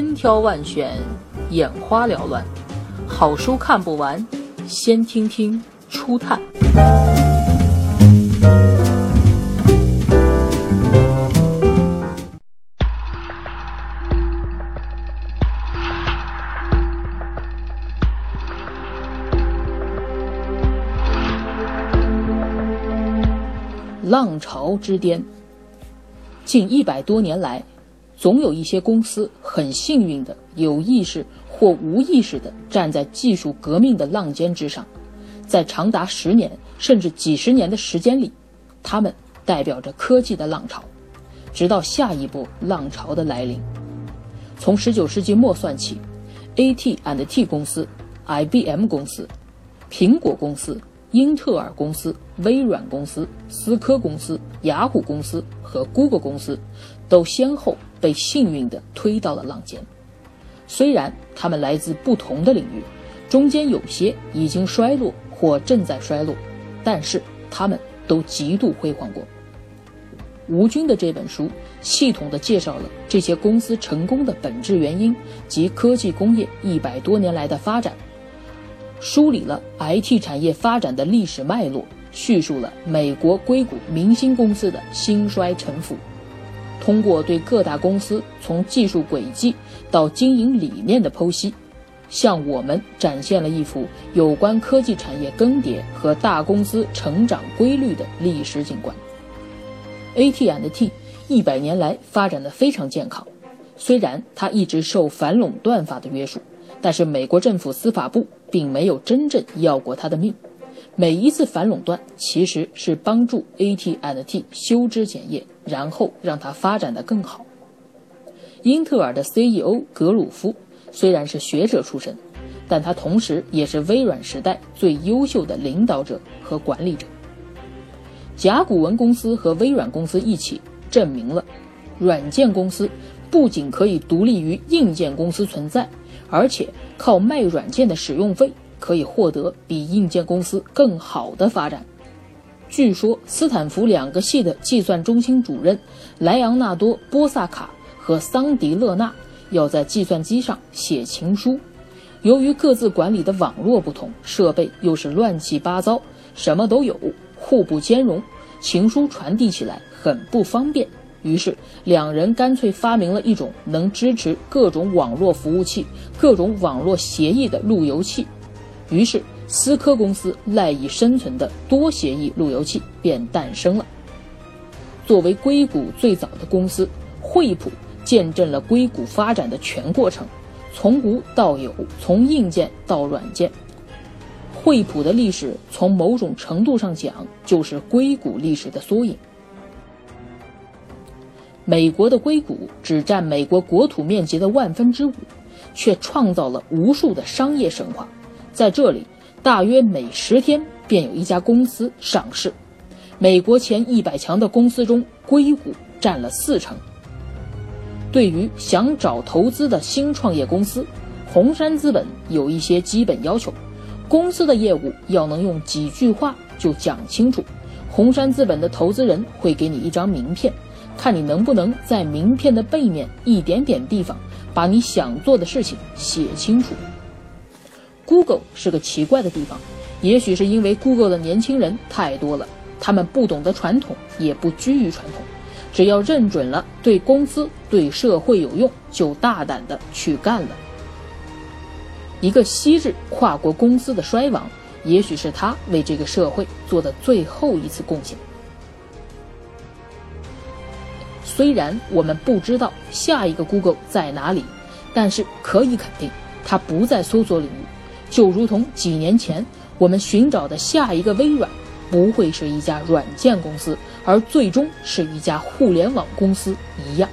千挑万选，眼花缭乱，好书看不完，先听听初探。浪潮之巅，近一百多年来，总有一些公司很幸运的有意识或无意识的站在技术革命的浪尖之上，在长达十年甚至几十年的时间里，他们代表着科技的浪潮，直到下一波浪潮的来临。从十九世纪末算起，A.T.and T 公司、IBM 公司、苹果公司。英特尔公司、微软公司、思科公司、雅虎公司和 Google 公司，都先后被幸运地推到了浪尖。虽然他们来自不同的领域，中间有些已经衰落或正在衰落，但是他们都极度辉煌过。吴军的这本书系统地介绍了这些公司成功的本质原因及科技工业一百多年来的发展。梳理了 IT 产业发展的历史脉络，叙述了美国硅谷明星公司的兴衰沉浮。通过对各大公司从技术轨迹到经营理念的剖析，向我们展现了一幅有关科技产业更迭和大公司成长规律的历史景观。A T and T 一百年来发展的非常健康，虽然它一直受反垄断法的约束。但是美国政府司法部并没有真正要过它的命，每一次反垄断其实是帮助 AT&T 修枝剪叶，然后让它发展的更好。英特尔的 CEO 格鲁夫虽然是学者出身，但他同时也是微软时代最优秀的领导者和管理者。甲骨文公司和微软公司一起证明了，软件公司不仅可以独立于硬件公司存在。而且靠卖软件的使用费可以获得比硬件公司更好的发展。据说斯坦福两个系的计算中心主任莱昂纳多·波萨卡和桑迪勒纳要在计算机上写情书，由于各自管理的网络不同，设备又是乱七八糟，什么都有，互不兼容，情书传递起来很不方便。于是，两人干脆发明了一种能支持各种网络服务器、各种网络协议的路由器。于是，思科公司赖以生存的多协议路由器便诞生了。作为硅谷最早的公司，惠普见证了硅谷发展的全过程，从无到有，从硬件到软件。惠普的历史从某种程度上讲，就是硅谷历史的缩影。美国的硅谷只占美国国土面积的万分之五，却创造了无数的商业神话。在这里，大约每十天便有一家公司上市。美国前一百强的公司中，硅谷占了四成。对于想找投资的新创业公司，红杉资本有一些基本要求：公司的业务要能用几句话就讲清楚。红杉资本的投资人会给你一张名片。看你能不能在名片的背面一点点地方把你想做的事情写清楚。Google 是个奇怪的地方，也许是因为 Google 的年轻人太多了，他们不懂得传统，也不拘于传统，只要认准了对公司、对社会有用，就大胆的去干了。一个昔日跨国公司的衰亡，也许是他为这个社会做的最后一次贡献。虽然我们不知道下一个 Google 在哪里，但是可以肯定，它不在搜索领域。就如同几年前我们寻找的下一个微软，不会是一家软件公司，而最终是一家互联网公司一样。